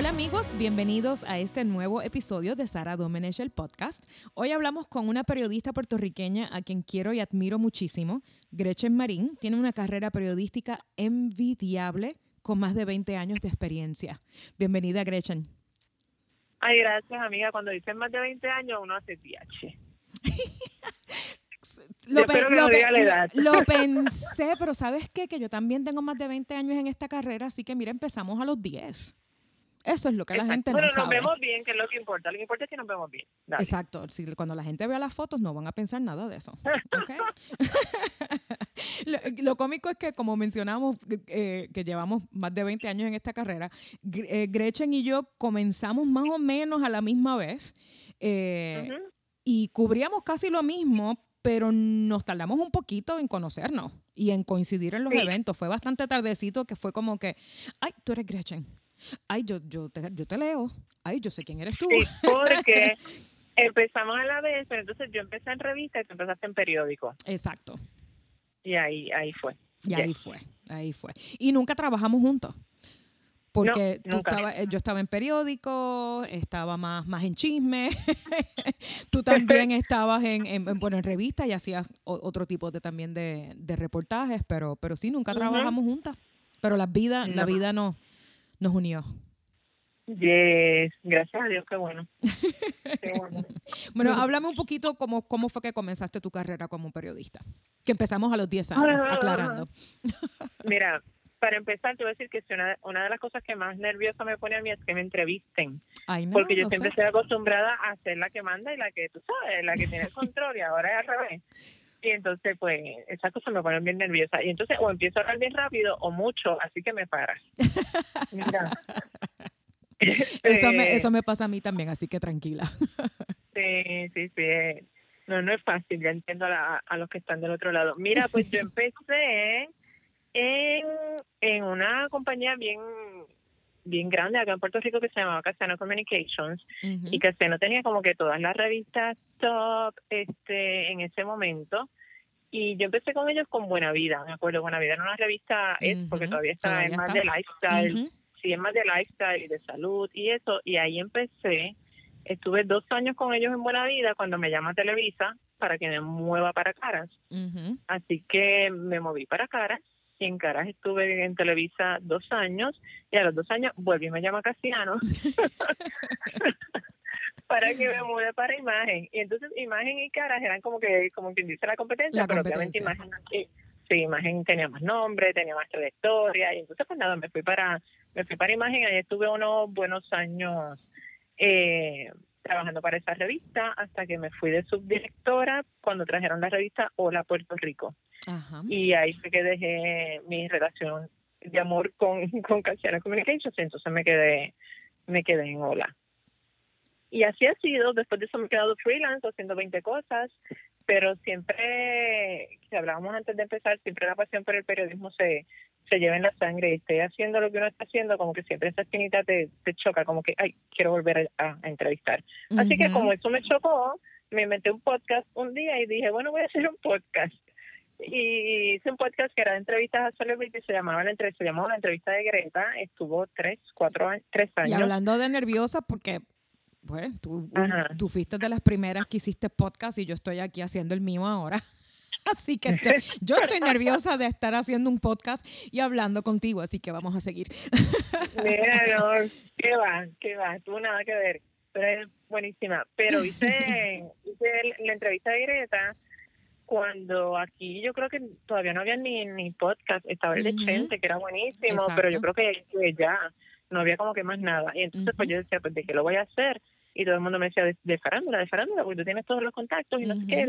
Hola amigos, bienvenidos a este nuevo episodio de Sara Domenech, el podcast. Hoy hablamos con una periodista puertorriqueña a quien quiero y admiro muchísimo, Gretchen Marín. Tiene una carrera periodística envidiable con más de 20 años de experiencia. Bienvenida Gretchen. Ay, gracias amiga. Cuando dicen más de 20 años uno hace DH. Lo, lo, pensé, pero ¿sabes qué? Que yo también tengo más de 20 años en esta carrera, así que mira, empezamos a los 10. Eso es lo que la gente bueno, no sabe. Bueno, nos vemos bien, que es lo que importa. Lo que importa es que nos vemos bien. Exacto. Si, cuando la gente vea las fotos no van a pensar nada de eso. lo, cómico es que, como mencionamos, eh, que llevamos más de 20 años en esta carrera, eh, Gretchen y yo comenzamos más o menos a la misma vez eh, y cubríamos casi lo mismo, pero nos tardamos un poquito en conocernos y en coincidir en los eventos. Fue bastante tardecito que fue como que, ay, tú eres Gretchen ay, yo, yo, te, yo te leo, ay, yo sé quién eres tú. Sí, porque empezamos a la vez, pero entonces yo empecé en revista y tú empezaste en periódico. Exacto. Y ahí, ahí fue. Y ahí fue, ahí fue. Y nunca trabajamos juntos. Porque tú eh, yo estaba en periódico, estaba más, más en chisme, tú también estabas en, en, bueno, en revista y hacías otro tipo de también de, de reportajes, pero, pero sí, nunca trabajamos juntas. Pero la vida, la vida no, nos unió. Yes, gracias a Dios, qué bueno. bueno. háblame un poquito cómo, cómo fue que comenzaste tu carrera como periodista. Que empezamos a los 10 años, ah. aclarando. Mira, para empezar, te voy a decir que una, una de las cosas que más nerviosa me pone a mí es que me entrevisten. porque yo siempre estoy acostumbrada a ser la que manda y la que, tú sabes, la que tiene el control y ahora es al revés. Y entonces, pues, esas cosas me ponen bien nerviosa. Y entonces, o empiezo a hablar bien rápido o mucho, así que me paras. Mira. eso, me, eso me pasa a mí también, así que tranquila. sí, sí, sí. No, no es fácil, ya entiendo a, a los que están del otro lado. Mira, pues yo empecé en, en una compañía bien bien grande acá en Puerto Rico que se llamaba Casiano Communications y Casiano tenía como que todas las revistas top este en ese momento. Y yo empecé con ellos con Buena Vida, me acuerdo, Buena Vida era una revista, es porque todavía está en más de lifestyle, sí, es más de lifestyle y de salud y eso, y ahí empecé, estuve dos años con ellos en Buena Vida cuando me llama Televisa para que me mueva para Caras, así que me moví para Caras y en Caras estuve en Televisa dos años y a los dos años volví y me llama Casiano para que me mude para imagen. Y entonces imagen y caras eran como que, como quien dice la competencia, pero obviamente imagen, sí, imagen tenía más nombre, tenía más trayectoria, y entonces pues nada, me fui para, me fui para imagen, ahí estuve unos buenos años eh, trabajando para esa revista hasta que me fui de subdirectora cuando trajeron la revista Hola Puerto Rico. Y ahí fue que dejé mi relación de amor con, con Casiana Communications, entonces me quedé, me quedé en Hola. Y así ha sido, después de eso me he quedado freelance haciendo 20 cosas, pero siempre, si hablábamos antes de empezar, siempre la pasión por el periodismo se, se lleva en la sangre y estoy haciendo lo que uno está haciendo, como que siempre esa espinita te, te choca, como que, ay, quiero volver a, entrevistar. Así que como eso me chocó, me inventé un podcast un día y dije, bueno, voy a hacer un podcast. Y hice un podcast que era de entrevistas a celebrities, se llamaba la entrevista, se llamaba la entrevista de Greta, estuvo tres, cuatro tres años. Y hablando de nerviosa, porque pues tú, tú fuiste de las primeras que hiciste podcast y yo estoy aquí haciendo el mío ahora. Así que yo estoy nerviosa de estar haciendo un podcast y hablando contigo, así que vamos a seguir. Mira, no, qué va, qué va, tuvo nada que ver, pero es buenísima. Pero hice, hice la entrevista de Greta cuando aquí yo creo que todavía no había ni, ni podcast, estaba el de Chente, que era buenísimo, pero yo creo que, ya no había como que más nada. Y entonces pues yo decía, pues de qué lo voy a hacer y todo el mundo me decía de, farándula, de farándula, porque tú tienes todos los contactos y no sé qué,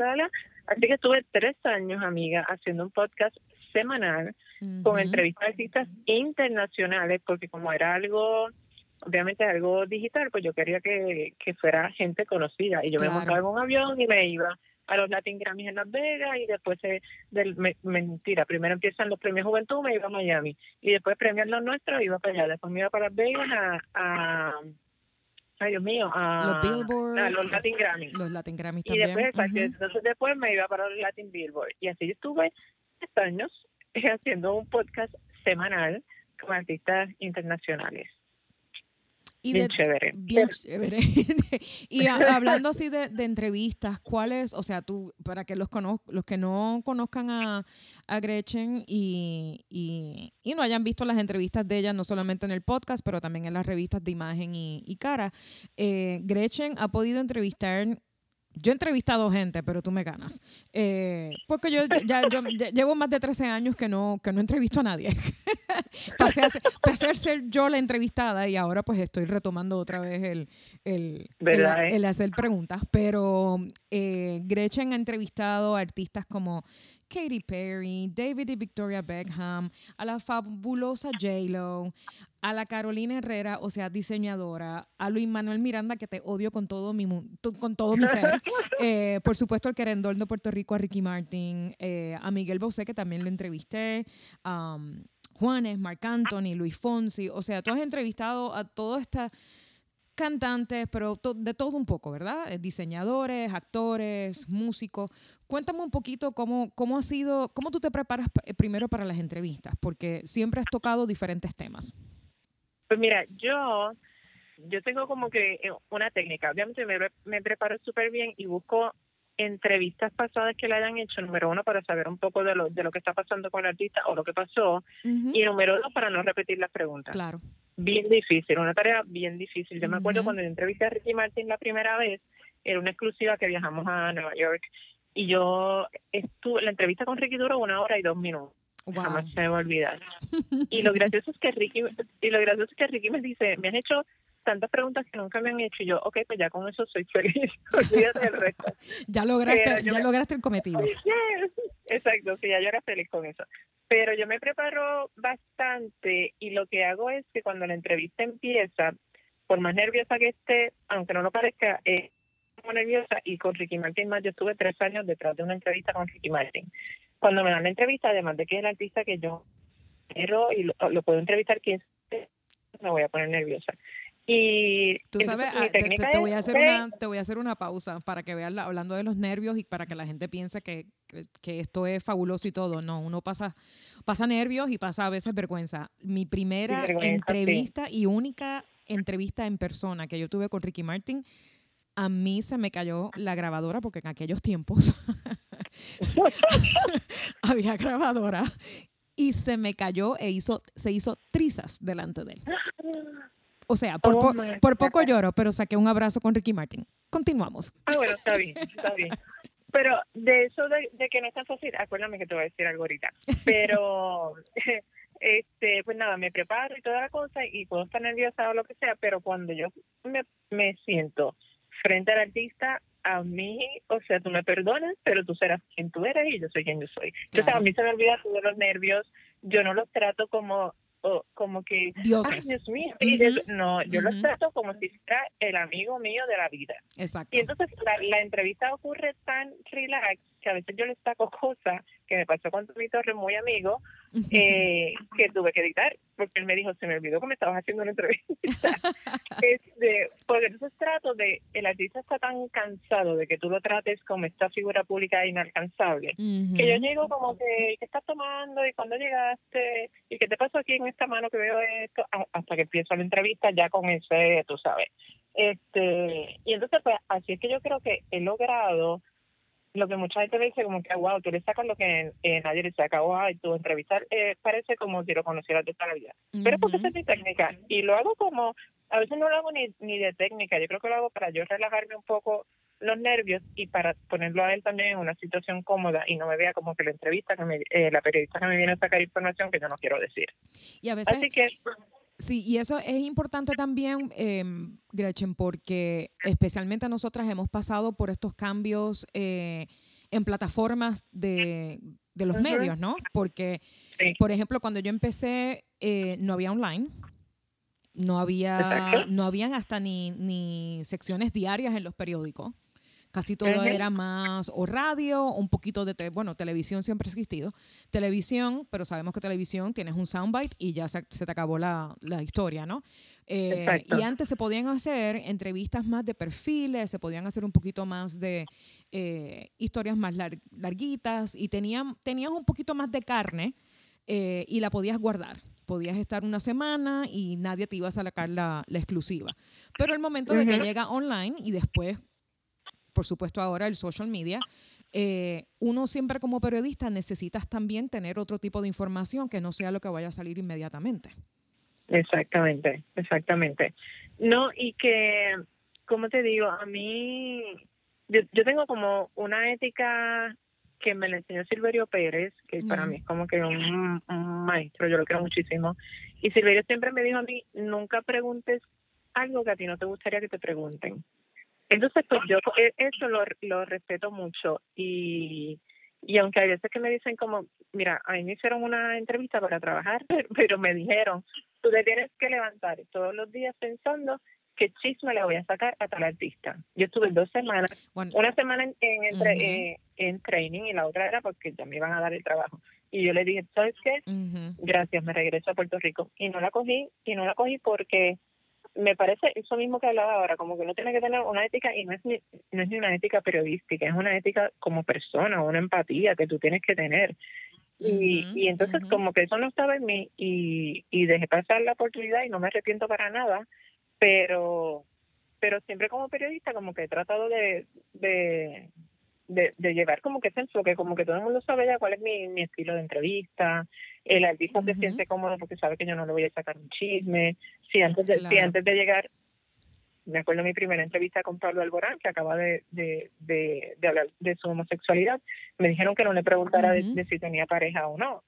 Así que estuve tres años, amiga, haciendo un podcast semanal con entrevistas de artistas internacionales, porque como era algo, obviamente algo digital, pues yo quería que, que fuera gente conocida. Y yo me montaba en un avión y me iba a los Latin Grammys en Las Vegas y después del mentira primero empiezan los premios Juventud me iba a Miami y después premios los nuestros iba para allá después me iba para Las Vegas a ay Dios mío, a los Billboard, los Latin Grammy. Los Latin Grammy también. Y después, entonces después me iba para los Latin Billboard. Y así estuve tres años haciendo un podcast semanal con artistas internacionales. Bien chévere. Bien chévere. y hablando así de, entrevistas, ¿cuáles, o sea, tú, para que los, los que no conozcan a, Gretchen y, y, no hayan visto las entrevistas de ella, no solamente en el podcast, pero también en las revistas de imagen y, cara, eh, Gretchen ha podido entrevistar yo he entrevistado gente, pero tú me ganas. Eh, porque yo ya yo, llevo más de 13 años que no, que no entrevisto a nadie. pasé, a ser, yo la entrevistada y ahora pues estoy retomando otra vez el, el, el, hacer preguntas. Pero eh, Gretchen ha entrevistado a artistas como Katy Perry, David y Victoria Beckham, a la fabulosa J-Lo, a la Carolina Herrera, o sea, diseñadora, a Luis Manuel Miranda, que te odio con todo mi, con todo mi ser, eh, por supuesto al querendón de Puerto Rico, a Ricky Martin, eh, a Miguel Bosé, que también lo entrevisté, um, Juanes, Marc Anthony, Luis Fonsi, o sea, tú has entrevistado a toda esta cantantes, pero de todo un poco, ¿verdad? Eh, diseñadores, actores, músicos. Cuéntame un poquito cómo, cómo ha sido, cómo tú te preparas eh, primero para las entrevistas, porque siempre has tocado diferentes temas. Pues mira, yo, yo tengo como que eh, una técnica. Obviamente me, me preparo súper bien y busco entrevistas pasadas que le hayan hecho, número uno, para saber un poco de lo, de lo que está pasando con el artista o lo que pasó, y número dos, para no repetir las preguntas. Claro. Bien difícil, una tarea bien difícil. Yo me acuerdo cuando entrevisté a Ricky Martin la primera vez, era una exclusiva que viajamos a Nueva York, y yo estuve, la entrevista con Ricky duró una hora y dos minutos. Jamás se me va a olvidar. y lo gracioso es que Ricky, y lo gracioso es que Ricky me dice, me han hecho tantas preguntas que nunca me han hecho y yo, ok, pues ya con eso soy feliz, olvídate del resto. ya lograste, ya lograste el cometido. Exacto, sí, ya yo era feliz con eso. Pero yo me preparo bastante y lo que hago es que cuando la entrevista empieza, por más nerviosa que esté, aunque no lo parezca, eh, como nerviosa y con Ricky Martin más, yo estuve tres años detrás de una entrevista con Ricky Martin. Cuando me dan la entrevista, además de que es el artista que yo quiero y lo, lo puedo entrevistar 15 me voy a poner nerviosa. Y tú sabes, ah, te, voy a hacer una, te voy a hacer una pausa para que vean, hablando de los nervios y para que la gente piense que, que, esto es fabuloso y todo. No, uno pasa, pasa nervios y pasa a veces vergüenza. Mi primera entrevista y única entrevista en persona que yo tuve con Ricky Martin, a mí se me cayó la grabadora porque en aquellos tiempos había grabadora y se me cayó e hizo, se hizo trizas delante de él. O sea, por, oh por poco lloro, pero saqué un abrazo con Ricky Martin. Continuamos. Ah, bueno, está bien, está bien. Pero de eso de, que no es tan fácil, acuérdame que te voy a decir algo ahorita. Pero, este, pues nada, me preparo y toda la cosa y puedo estar nerviosa o lo que sea, pero cuando yo me, me siento frente al artista, a mí, o sea, tú me perdonas, pero tú serás quien tú eres y yo soy quien yo soy. Entonces, a mí se me olvida todos los nervios, yo no los trato como o como que, Dios mío, no, yo lo trato como si fuera el amigo mío de la vida. Exacto. Y entonces la, la entrevista ocurre tan relax que a veces yo le saco cosas que me pasó con mi torre muy amigo, eh, que tuve que editar, porque él me dijo, se me olvidó que me estabas haciendo una entrevista. este, porque entonces trato de, el artista está tan cansado de que tú lo trates como esta figura pública inalcanzable, que yo llego como que, ¿qué estás tomando? ¿Y cuándo llegaste? ¿Y qué te pasó aquí en esta mano que veo esto? Hasta que empiezo la entrevista ya con ese, tú sabes. Este, y entonces, pues, así es que yo creo que he logrado lo que mucha gente me dice como que, wow, tú le sacas lo que nadie le saca, wow, y tu entrevistar eh, parece como si lo conocieras de toda la vida. Pero porque esa es mi técnica. Y lo hago como, a veces no lo hago ni, ni de técnica, yo creo que lo hago para yo relajarme un poco los nervios y para ponerlo a él también en una situación cómoda y no me vea como que la entrevista, que me, eh, la periodista que me viene a sacar información que yo no quiero decir. Y a veces... Así que... Sí, y eso es importante también, eh, Gretchen, porque especialmente nosotras hemos pasado por estos cambios eh, en plataformas de, los medios, ¿no? Porque, por ejemplo, cuando yo empecé, eh, no había online. No había, no habían hasta ni, ni secciones diarias en los periódicos. Casi todo era más o radio, un poquito de, bueno, televisión siempre ha existido. Televisión, pero sabemos que televisión tienes un soundbite y ya se, te acabó la, historia, ¿no? Eh, y antes se podían hacer entrevistas más de perfiles, se podían hacer un poquito más de eh, historias más larguitas y tenían, tenías un poquito más de carne eh, y la podías guardar podías estar una semana y nadie te iba a sacar la, exclusiva. Pero el momento de que llega online y después, por supuesto ahora el social media, eh, uno siempre como periodista necesitas también tener otro tipo de información que no sea lo que vaya a salir inmediatamente. Exactamente, exactamente. No, y que, como te digo, a mí, yo, yo tengo como una ética que me la enseñó Silverio Pérez, que para mí es como que un, maestro, yo lo quiero muchísimo. Y Silverio siempre me dijo a mí, nunca preguntes algo que a ti no te gustaría que te pregunten. Entonces, pues yo e, eso lo, lo respeto mucho y, y aunque hay veces que me dicen como, mira, a mí me hicieron una entrevista para trabajar, pero me dijeron, tú te tienes que levantar todos los días pensando qué chisme le voy a sacar a tal artista. Yo estuve dos semanas, una semana en, eh, en, training y la otra era porque ya me iban a dar el trabajo. Y yo le dije, ¿sabes qué? Gracias, me regreso a Puerto Rico. Y no la cogí, y no la cogí porque me parece eso mismo que hablaba ahora, como que uno tiene que tener una ética y no es ni, no es ni una ética periodística, es una ética como persona, una empatía que tú tienes que tener. Y, y entonces como que eso no estaba en mí y, y dejé pasar la oportunidad y no me arrepiento para nada pero pero siempre como periodista como que he tratado de, de, de, llevar como que ese enfoque, como que todo el mundo sabe ya cuál es mi, mi estilo de entrevista, el artista se siente cómodo porque sabe que yo no le voy a sacar un chisme, si antes de, si antes de llegar, me acuerdo de mi primera entrevista con Pablo Alborán, que acaba de, de, de, hablar de su homosexualidad, me dijeron que no le preguntara de si tenía pareja o no,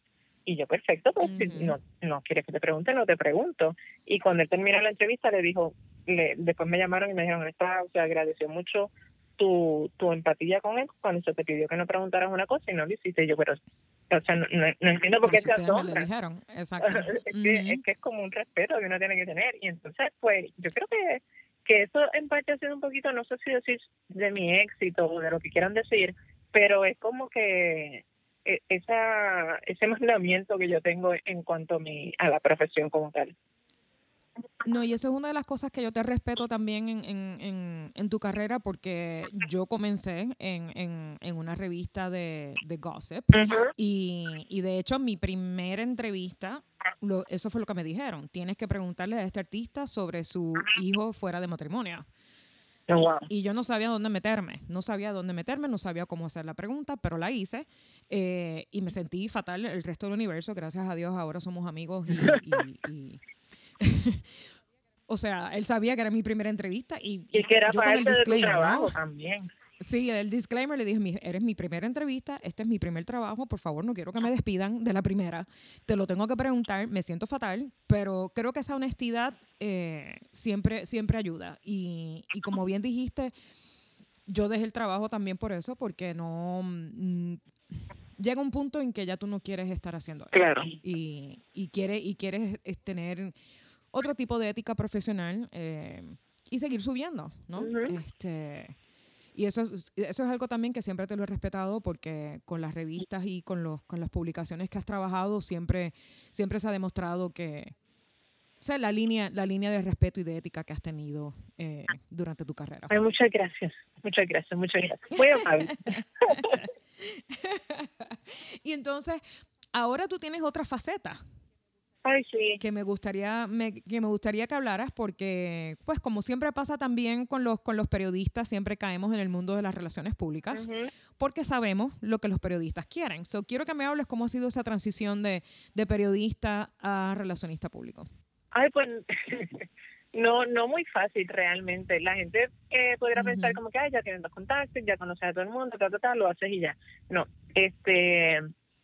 y yo, perfecto, pues si no, no quieres que te pregunte, no te pregunto. Y cuando él terminó la entrevista, le dijo, le, después me llamaron y me dijeron, está, o sea, agradeció mucho tu, tu empatía con él cuando se te pidió que no preguntaras una cosa y no lo hiciste. Yo, pero, o sea, no, no, entiendo por qué te asombra. dijeron, exacto. es, que, es que es como un respeto que uno tiene que tener. Y entonces, pues, yo creo que que eso en parte ha sido un poquito, no sé si decir de mi éxito o de lo que quieran decir, pero es como que e, esa, ese mandamiento que yo tengo en cuanto a, mi, a la profesión como tal. No, y eso es una de las cosas que yo te respeto también en, en, en, tu carrera, porque yo comencé en, en una revista de, de gossip y, y, de hecho mi primera entrevista, lo, eso fue lo que me dijeron, tienes que preguntarle a este artista sobre su hijo fuera de matrimonio. Oh, y yo no sabía dónde meterme, no sabía dónde meterme, no sabía cómo hacer la pregunta, pero la hice eh, y me sentí fatal el resto del universo. Gracias a Dios ahora somos amigos y... o sea, él sabía que era mi primera entrevista y, y que era yo para con el disclaimer, también. Sí, el disclaimer le dije, eres mi primera entrevista, este es mi primer trabajo, por favor, no quiero que me despidan de la primera. Te lo tengo que preguntar, me siento fatal, pero creo que esa honestidad eh, siempre, siempre ayuda. Y, y, como bien dijiste, yo dejé el trabajo también por eso, porque no... Mm, llega un punto en que ya tú no quieres estar haciendo eso. Claro. Y, y, quiere, y quieres tener otro tipo de ética profesional eh, y seguir subiendo, ¿no? este, y eso, eso es algo también que siempre te lo he respetado porque con las revistas y con, los, con las publicaciones que has trabajado siempre, siempre se ha demostrado que, o sea, la línea, la línea de respeto y de ética que has tenido eh, durante tu carrera. Ay, muchas gracias, muchas gracias, muchas gracias. Muy amable. y entonces, ahora tú tienes otra faceta que me gustaría que me gustaría que hablaras porque pues como siempre pasa también con los con los periodistas siempre caemos en el mundo de las relaciones públicas porque sabemos lo que los periodistas quieren. So, quiero que me hables cómo ha sido esa transición de, de periodista a relacionista público. Ay, pues no no muy fácil realmente. La gente eh, podría pensar como que Ay, ya tienen dos contactos, ya conoces a todo el mundo, tal, tal, tal, lo haces y ya. No, este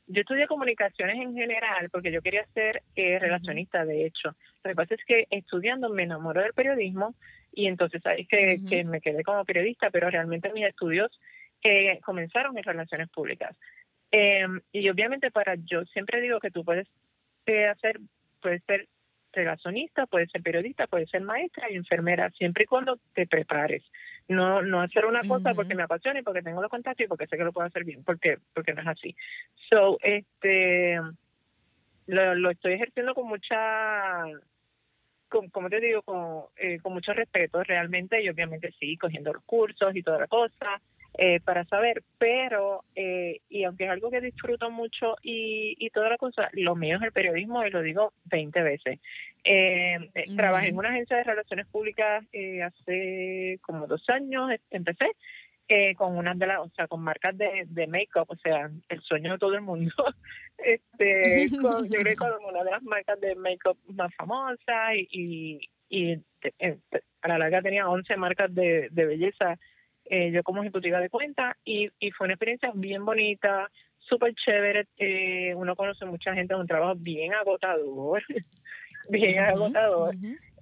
yo estudié comunicaciones en general porque yo quería ser eh, relacionista, de hecho. Lo que pasa es que estudiando me enamoré del periodismo y entonces ahí que, que me quedé como periodista, pero realmente mis estudios eh, comenzaron en relaciones públicas. Eh, y obviamente para yo siempre digo que tú puedes hacer, puedes ser relacionista, puedes ser periodista, puedes ser maestra y enfermera, siempre y cuando te prepares no no hacer una cosa porque me apasiona y porque tengo los contactos y porque sé que lo puedo hacer bien, porque porque no es así. So, este lo, lo estoy ejerciendo con mucha como te digo, con, eh, con mucho respeto realmente y obviamente sí, cogiendo los cursos y toda la cosa eh, para saber, pero, eh, y aunque es algo que disfruto mucho y, y toda la cosa, lo mío es el periodismo y lo digo 20 veces. Trabajé en una agencia de relaciones públicas hace como dos años, empecé. con una de las, o sea, con marcas de, de make-up, o sea, el sueño de todo el mundo. este, con, yo creo que con una de las marcas de make-up más famosas y, y, a la larga tenía 11 marcas de, de belleza eh, yo como ejecutiva de cuenta y, y fue una experiencia bien bonita, súper chévere, eh, uno conoce mucha gente, es un trabajo bien agotador, bien agotador,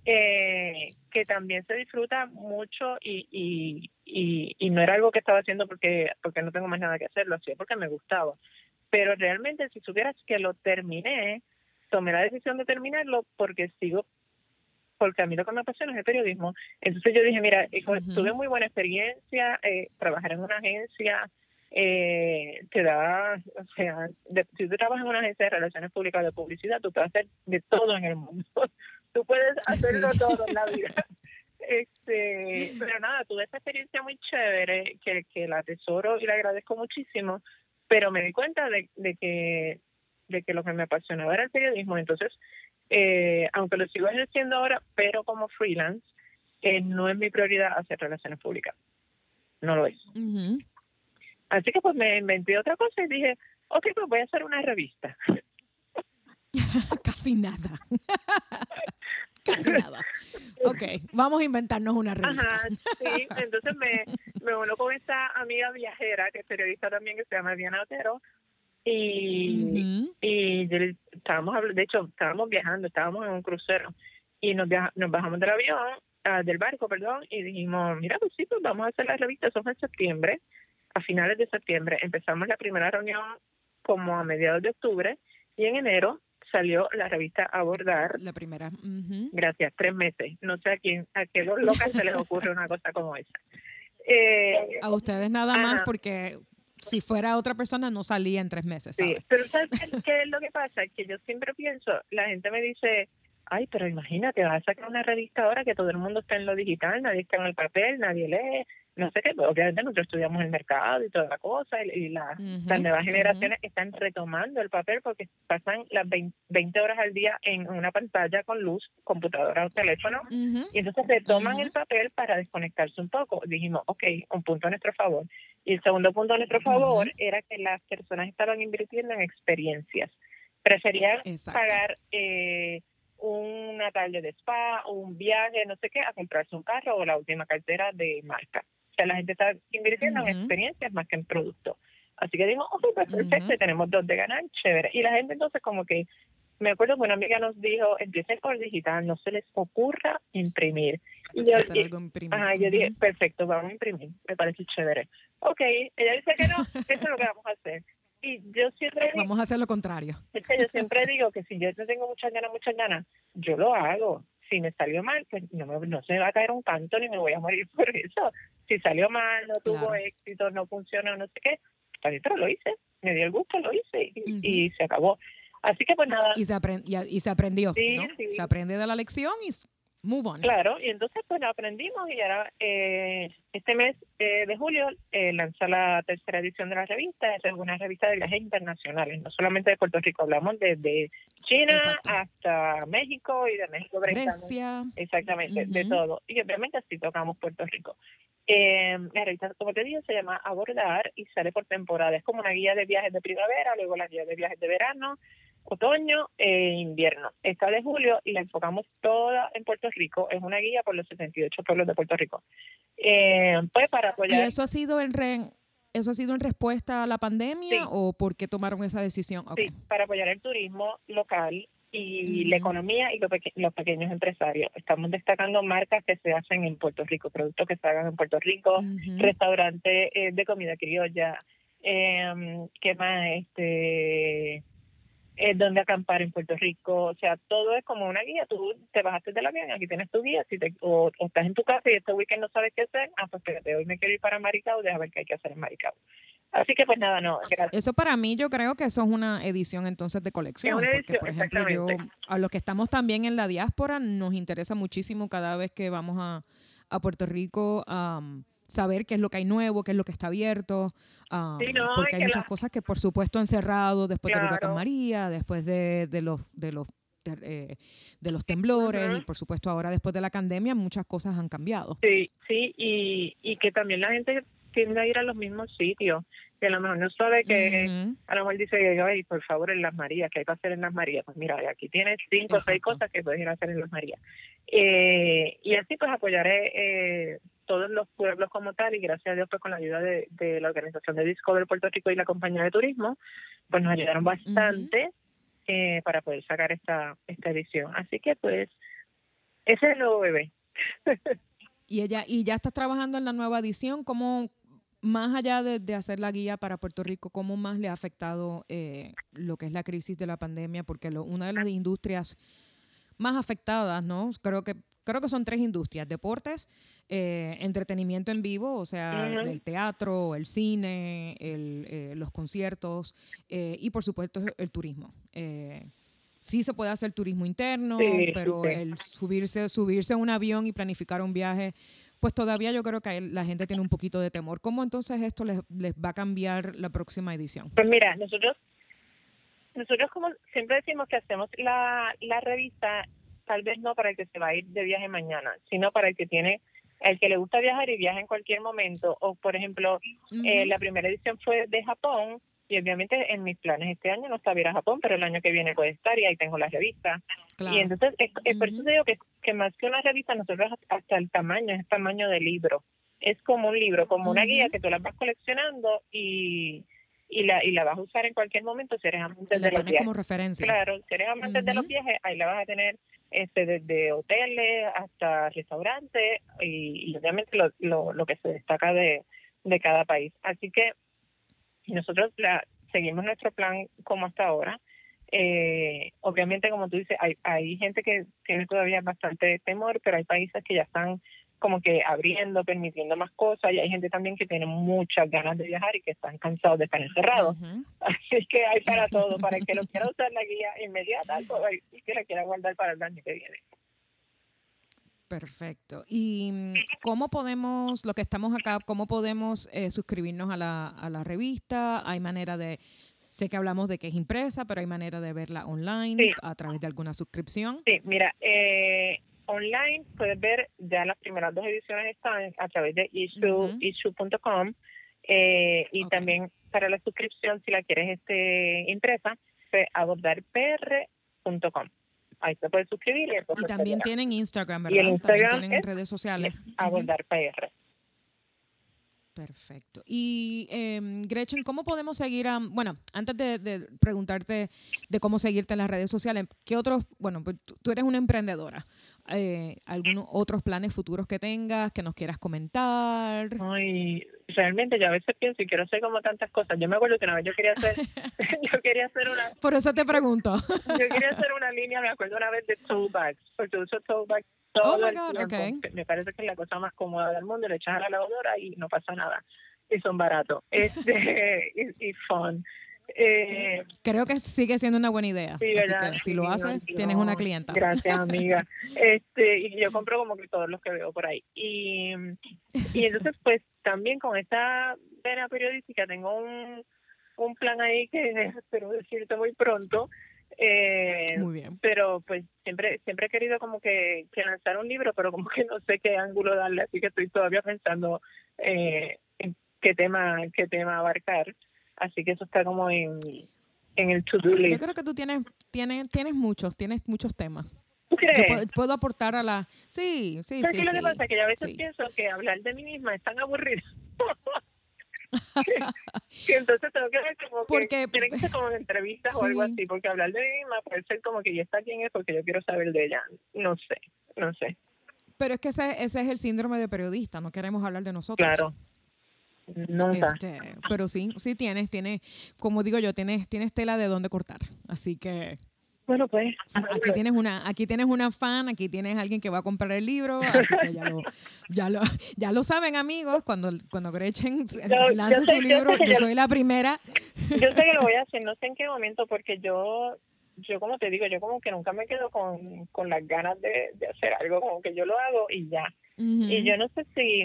eh, que también se disfruta mucho y, y, y, y, no era algo que estaba haciendo porque, porque no tengo más nada que hacer, lo hacía porque me gustaba. Pero realmente si supieras que lo terminé, tomé la decisión de terminarlo porque sigo porque a mí lo que me apasiona es el periodismo. Entonces yo dije, mira, eh, tuve muy buena experiencia, eh, trabajar en una agencia eh, te da, o sea, si tú trabajas en una agencia de relaciones públicas de publicidad, tú puedes hacer de todo en el mundo. tú puedes hacerlo todo en la vida. Este, pero nada, tuve esta experiencia muy chévere que, que la atesoro y la agradezco muchísimo, pero me di cuenta de, de que de que lo que me apasionaba era el periodismo, entonces eh, aunque lo sigo ejerciendo ahora, pero como freelance, eh, no es mi prioridad hacer relaciones públicas. No lo es. Así que pues me inventé otra cosa y dije, ok, pues voy a hacer una revista. Casi nada. Casi nada. Ok, vamos a inventarnos una revista. Ajá, sí, entonces me, me uno con esta amiga viajera, que es periodista también, que se llama Diana Otero, y, y estábamos de hecho estábamos viajando estábamos en un crucero y nos nos bajamos del avión ah, del barco perdón y dijimos mira pues sí pues vamos a hacer la revista eso fue en septiembre a finales de septiembre empezamos la primera reunión como a mediados de octubre y en enero salió la revista Abordar. La primera. Gracias, tres meses. No sé a quién, a qué dos locas se les ocurre una cosa como esa. Eh, a ustedes nada más porque si fuera otra persona no salía en tres meses. Sí, pero ¿sabes qué, es lo que pasa? Que yo siempre pienso, la gente me dice, ay, pero imagínate, vas a sacar una revista ahora que todo el mundo está en lo digital, nadie está en el papel, nadie lee, no sé qué, obviamente nosotros estudiamos el mercado y toda la cosa, y, las nuevas generaciones están retomando el papel porque pasan las 20, horas al día en una pantalla con luz, computadora o teléfono, y entonces retoman el papel para desconectarse un poco. Dijimos, ok, un punto a nuestro favor. Y el segundo punto a nuestro favor era que las personas estaban invirtiendo en experiencias. Preferían pagar... Eh, una tarde de spa, un viaje, no sé qué, a comprarse un carro o la última cartera de marca sea, la gente está invirtiendo en experiencias más que en productos. Así que digo, ok, pues perfecto, tenemos dos de ganar, chévere. Y la gente entonces como que, me acuerdo que una amiga nos dijo, empiecen por digital, no se les ocurra imprimir. Y yo, yo dije, perfecto, vamos a imprimir, me parece chévere. Ok, ella dice que no, eso es lo que vamos a hacer. Y yo siempre... Vamos a hacer lo contrario. Es que yo siempre digo que si yo no tengo muchas ganas, muchas ganas, yo lo hago si me salió mal, pues no, me, no se me va a caer un canto ni me voy a morir por eso. Si salió mal, no tuvo éxito, no funcionó, no sé qué, pero lo hice, me dio el gusto, lo hice y, se acabó. Así que pues nada. Y se, y, se aprendió. Se aprende de la lección y move on. Claro, y entonces pues aprendimos y ahora eh, este mes eh, de julio eh, lanza la tercera edición de la revista, es una revista de viajes internacionales, no solamente de Puerto Rico, hablamos desde China hasta México y de México Grecia. Exactamente, de todo. Y obviamente así tocamos Puerto Rico. Eh, la revista, como te dije, se llama Abordar y sale por temporada. Es como una guía de viajes de primavera, luego la guía de viajes de verano, otoño e invierno. Esta de julio y la enfocamos toda en Puerto Rico. Es una guía por los 78 pueblos de Puerto Rico. Eh, pues para apoyar. ¿Y eso ha sido en eso ha sido en respuesta a la pandemia o por qué tomaron esa decisión? Sí, para apoyar el turismo local y la economía y los, pequeños empresarios. Estamos destacando marcas que se hacen en Puerto Rico, productos que se hagan en Puerto Rico, restaurantes eh, de comida criolla, eh, ¿qué más? Este eh, dónde acampar en Puerto Rico, o sea, todo es como una guía, tú te bajaste del avión, aquí tienes tu guía, si te, o, estás en tu casa y este weekend no sabes qué hacer, ah, pues espérate, hoy me quiero ir para Maricao, deja ver qué hay que hacer en Maricao. Así que pues nada, no. Eso para mí yo creo que eso es una edición entonces de colección. porque, por ejemplo, yo, a los que estamos también en la diáspora nos interesa muchísimo cada vez que vamos a, a Puerto Rico a saber qué es lo que hay nuevo, qué es lo que está abierto, porque hay muchas cosas que por supuesto han cerrado después de del huracán María, después de, de los de los eh, de los temblores y por supuesto ahora después de la pandemia muchas cosas han cambiado. Sí, sí, y, y que también la gente tiende a ir a los mismos sitios que a lo mejor no sabe que a lo mejor dice, ay, por favor, en Las Marías, ¿qué hay que hacer en Las Marías? Pues mira, aquí tienes cinco o seis cosas que puedes ir a hacer en Las Marías. Eh, y así pues apoyaré eh, todos los pueblos como tal y gracias a Dios pues con la ayuda de, la organización de Discover Puerto Rico y la compañía de turismo, pues nos ayudaron bastante eh, para poder sacar esta, esta edición. Así que pues ese es el nuevo bebé. y ella y ya estás trabajando en la nueva edición, ¿cómo, más allá de, hacer la guía para Puerto Rico, ¿cómo más le ha afectado eh, lo que es la crisis de la pandemia? Porque una de las industrias más afectadas, ¿no? Creo que, creo que son tres industrias, deportes, eh, entretenimiento en vivo, o sea, el teatro, el cine, eh, los conciertos y por supuesto el turismo. sí se puede hacer turismo interno, pero el subirse, subirse a un avión y planificar un viaje pues todavía yo creo que la gente tiene un poquito de temor. ¿Cómo entonces esto les, les va a cambiar la próxima edición? Pues mira, nosotros, nosotros como siempre decimos que hacemos la, la revista, tal vez no para el que se va a ir de viaje mañana, sino para el que tiene el que le gusta viajar y viaja en cualquier momento. O, por ejemplo, eh, la primera edición fue de Japón y obviamente en mis planes este año no está ir a Japón, pero el año que viene puede estar y ahí tengo la revista. Y entonces, es, por eso digo que, que más que una revista, nosotros hasta el tamaño, es tamaño de libro. Es como un libro, como una guía que tú la vas coleccionando y, y la y la vas a usar en cualquier momento si eres amante de los viajes. como referencia. Claro, si eres amante de los viajes, ahí la vas a tener este desde hoteles hasta restaurantes y, obviamente lo, lo, lo que se destaca de, de cada país. Así que nosotros la, seguimos nuestro plan como hasta ahora. Eh, obviamente, como tú dices, hay, hay gente que tiene todavía bastante temor, pero hay países que ya están como que abriendo, permitiendo más cosas, y hay gente también que tiene muchas ganas de viajar y que están cansados de estar encerrados. Así que hay para todo, para el que lo quiera usar la guía inmediata y que la quiera guardar para el año que viene. Perfecto. ¿Y mm, cómo podemos, lo que estamos acá, cómo podemos eh, suscribirnos a la, a la revista? ¿Hay manera de, sé que hablamos de que es impresa, pero hay manera de verla online a través de alguna suscripción? Sí, mira, eh, online puedes ver ya las primeras dos ediciones están a través de issue.com eh, y también para la suscripción, si la quieres este impresa, abordarpr.com ahí se puede suscribir. Y, también tienen Instagram, ¿verdad? Y Instagram tienen redes sociales. Abordar PR. Perfecto. Y eh, Gretchen, ¿cómo podemos seguir a, bueno, antes de, preguntarte de cómo seguirte en las redes sociales, ¿qué otros, bueno, pues tú eres una emprendedora, eh, algunos otros planes futuros que tengas, que nos quieras comentar? Ay, realmente yo a veces pienso y quiero hacer como tantas cosas. Yo me acuerdo que una vez yo quería hacer, yo quería hacer una... Por eso te pregunto. yo quería hacer una línea, me acuerdo una vez de tote bags, porque uso tote bags todo oh my God, okay. Me parece que es la cosa más cómoda del mundo, le echas a la lavadora y no pasa nada. Y son baratos. Este, y, y fun. Eh, Creo que sigue siendo una buena idea. Sí, Así que si lo haces, tienes una clienta. Gracias, amiga. este, y yo compro como que todos los que veo por ahí. Y, y entonces, pues también con esta vena periodística tengo un, un plan ahí que espero decirte muy pronto. Eh, muy bien. Pero pues siempre siempre he querido como que, que, lanzar un libro, pero como que no sé qué ángulo darle, así que estoy todavía pensando eh, en qué tema qué tema abarcar. Así que eso está como en, en el to-do list. Yo creo que tú tienes, tienes, tienes muchos, tienes muchos temas. ¿Tú crees? Yo puedo, aportar a la... Sí, sí, sí. qué lo que pasa? Que yo a veces pienso que hablar de mí misma es tan aburrido. que, entonces tengo que ver como que tienen que ser como entrevistas o algo así, porque hablar de mí misma puede ser como que ya está quién es porque yo quiero saber de ella. No sé, no sé. Pero es que ese, ese es el síndrome de periodista, no queremos hablar de nosotros. Claro, Nunca. Este, pero sí, sí tienes, tienes, como digo yo, tienes, tienes tela de dónde cortar. Así que Bueno, pues. Aquí tienes una, aquí tienes una fan, aquí tienes alguien que va a comprar el libro, así que ya lo, ya lo, ya lo saben amigos, cuando, cuando Gretchen lance su libro, yo, soy la primera. Yo sé que lo voy a hacer, no sé en qué momento, porque yo, yo como te digo, yo como que nunca me quedo con, con las ganas de, de hacer algo, como que yo lo hago y ya. Y yo no sé si,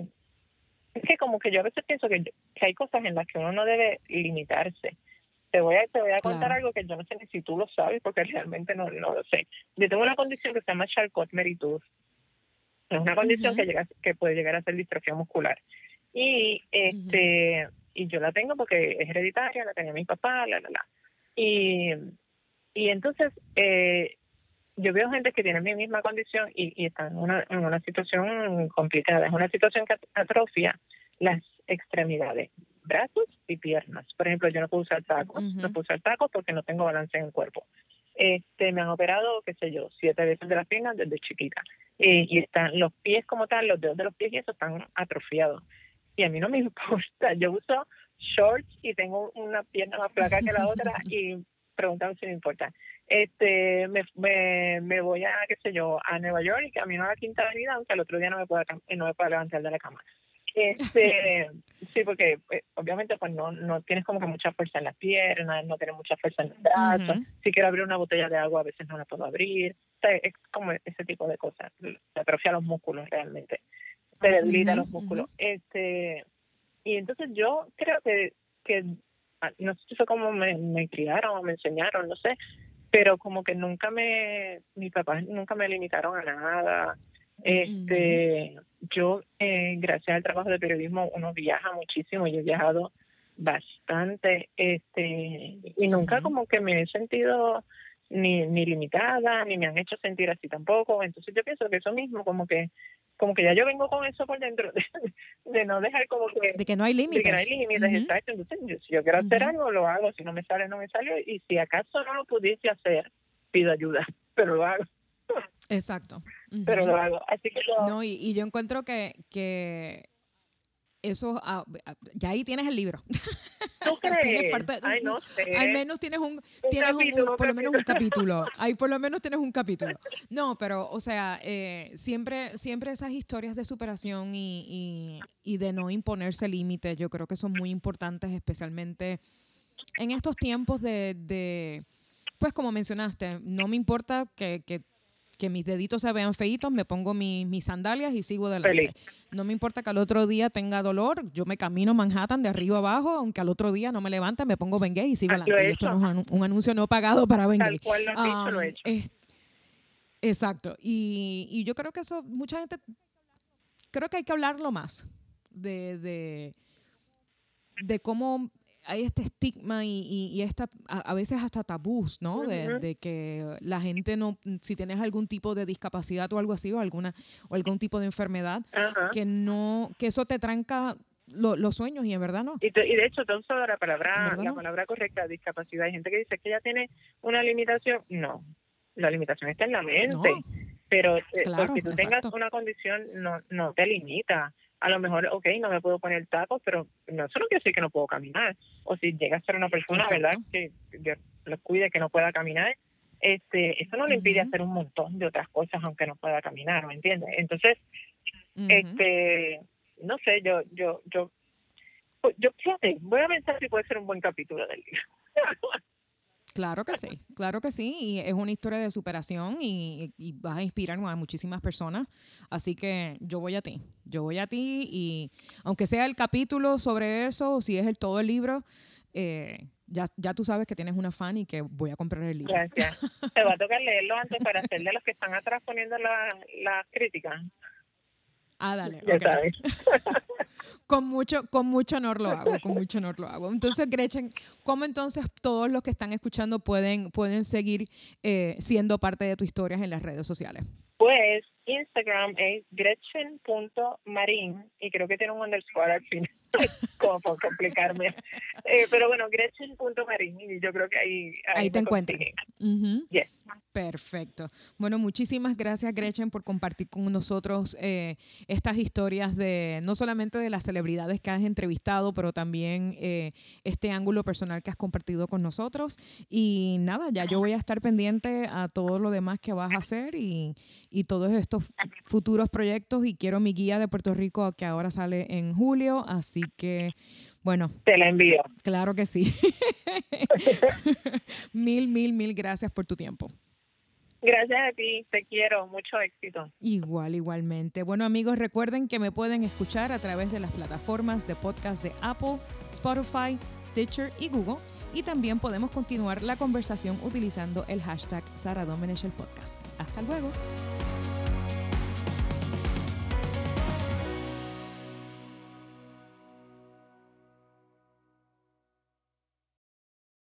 es que como que yo a veces pienso que, que hay cosas en las que uno no debe limitarse te voy a, te voy a contar algo que yo no sé ni si tú lo sabes, porque realmente no, no lo sé. Yo tengo una condición que se llama Charcot-Meritus. Es una condición que, llega, que puede llegar a ser distrofia muscular. Y este y yo la tengo porque es hereditaria, la tenía mi papá, la, la, la. Y, y entonces eh, yo veo gente que tiene mi misma condición y, y están en una, en una situación complicada. Es una situación que atrofia las extremidades brazos y piernas. Por ejemplo, yo no puedo usar tacos, no puedo usar tacos porque no tengo balance en el cuerpo. Este, me han operado, qué sé yo, siete veces de las piernas desde chiquita. y están los pies como tal, los dedos de los pies y eso están atrofiados. Y a mí no me importa, yo uso shorts y tengo una pierna más flaca que la otra y preguntan si me importa. Este, me, me, me voy a, qué sé yo, a Nueva York y camino a la Quinta Avenida, aunque el otro día no me pueda, no me pueda levantar de la cama. Este, sí, porque eh, obviamente pues no, no tienes como que mucha fuerza en las piernas, no tienes mucha fuerza en los brazos. Si quiero abrir una botella de agua a veces no la puedo abrir. es como ese tipo de cosas. Se atrofia los músculos realmente. Se debilita los músculos. Este y entonces yo creo que que ah, no sé cómo me, me criaron o me enseñaron, no sé, pero como que nunca me, mis papás nunca me limitaron a nada. Este, yo, eh, gracias al trabajo de periodismo, uno viaja muchísimo. Yo he viajado bastante, este, y nunca como que me he sentido ni, ni limitada, ni me han hecho sentir así tampoco. Entonces yo pienso que eso mismo, como que, como que ya yo vengo con eso por dentro, de, no dejar como que... De que no hay límites. De que no hay límites, exacto. Entonces si yo quiero hacer algo, lo hago. Si no me sale, no me sale. Y si acaso no lo pudiese hacer, pido ayuda, pero lo hago. Exacto. Pero lo hago. Así que No, y, yo encuentro que, que eso, ah, ya ahí tienes el libro. ¿Tú crees? Ay, no sé. Al menos tienes un, tienes un, por lo menos un capítulo. Ahí por lo menos tienes un capítulo. No, pero, o sea, eh, siempre, siempre esas historias de superación y, y, y de no imponerse límites, yo creo que son muy importantes, especialmente en estos tiempos de, de pues como mencionaste, no me importa que, que que mis deditos se vean feitos, me pongo mis sandalias y sigo adelante. No me importa que al otro día tenga dolor, yo me camino Manhattan de arriba abajo, aunque al otro día no me levante, me pongo Bengay y sigo adelante. esto no es un, anuncio no pagado para Bengay. exacto. Y, y, yo creo que eso, mucha gente, creo que hay que hablarlo más de, de, de cómo hay este estigma y, y, esta, a, veces hasta tabús, ¿no? De, que la gente no, si tienes algún tipo de discapacidad o algo así, o alguna, o algún tipo de enfermedad, que no, que eso te tranca los sueños y en verdad no. Y, de hecho, te uso la palabra, la palabra correcta, discapacidad. Hay gente que dice que ya tiene una limitación. No, la limitación está en la mente. Pero eh, si tú tengas una condición, no, no te limita a lo mejor, ok, no me puedo poner tacos, pero no, eso no quiere decir que no puedo caminar. O si llega a ser una persona, ¿verdad?, que Dios los cuide que no pueda caminar, este, eso no le impide hacer un montón de otras cosas aunque no pueda caminar, ¿me entiendes? Entonces, este, no sé, yo, yo, yo, yo, fíjate, voy a pensar si puede ser un buen capítulo del libro. Claro que sí, claro que sí. Y es una historia de superación y, vas a inspirar a muchísimas personas. Así que yo voy a ti, yo voy a ti y aunque sea el capítulo sobre eso, o si es el todo el libro, eh, ya, ya tú sabes que tienes una fan y que voy a comprar el libro. Gracias. Te va a tocar leerlo antes para hacer de los que están atrás poniendo las la críticas. Ah, dale. con mucho, con mucho honor lo hago, con mucho honor lo hago. Entonces, Gretchen, ¿cómo entonces todos los que están escuchando pueden, pueden seguir eh, siendo parte de tu historia en las redes sociales? Pues Instagram es gretchen.marin y creo que tiene un underscore al final, como por complicarme. Eh, pero bueno, gretchen.marin y yo creo que ahí... Ahí, te encuentras. Perfecto. Bueno, muchísimas gracias Gretchen por compartir con nosotros eh, estas historias de no solamente de las celebridades que has entrevistado, pero también eh, este ángulo personal que has compartido con nosotros. Y nada, ya yo voy a estar pendiente a todo lo demás que vas a hacer y, y todos estos futuros proyectos y quiero mi guía de Puerto Rico que ahora sale en julio, así que bueno. Te la envío. Claro que sí. mil, mil, mil gracias por tu tiempo. Gracias a ti, te quiero, mucho éxito. Igual, igualmente. Bueno amigos, recuerden que me pueden escuchar a través de las plataformas de podcast de Apple, Spotify, Stitcher y Google. Y también podemos continuar la conversación utilizando el hashtag Sara el Podcast. Hasta luego.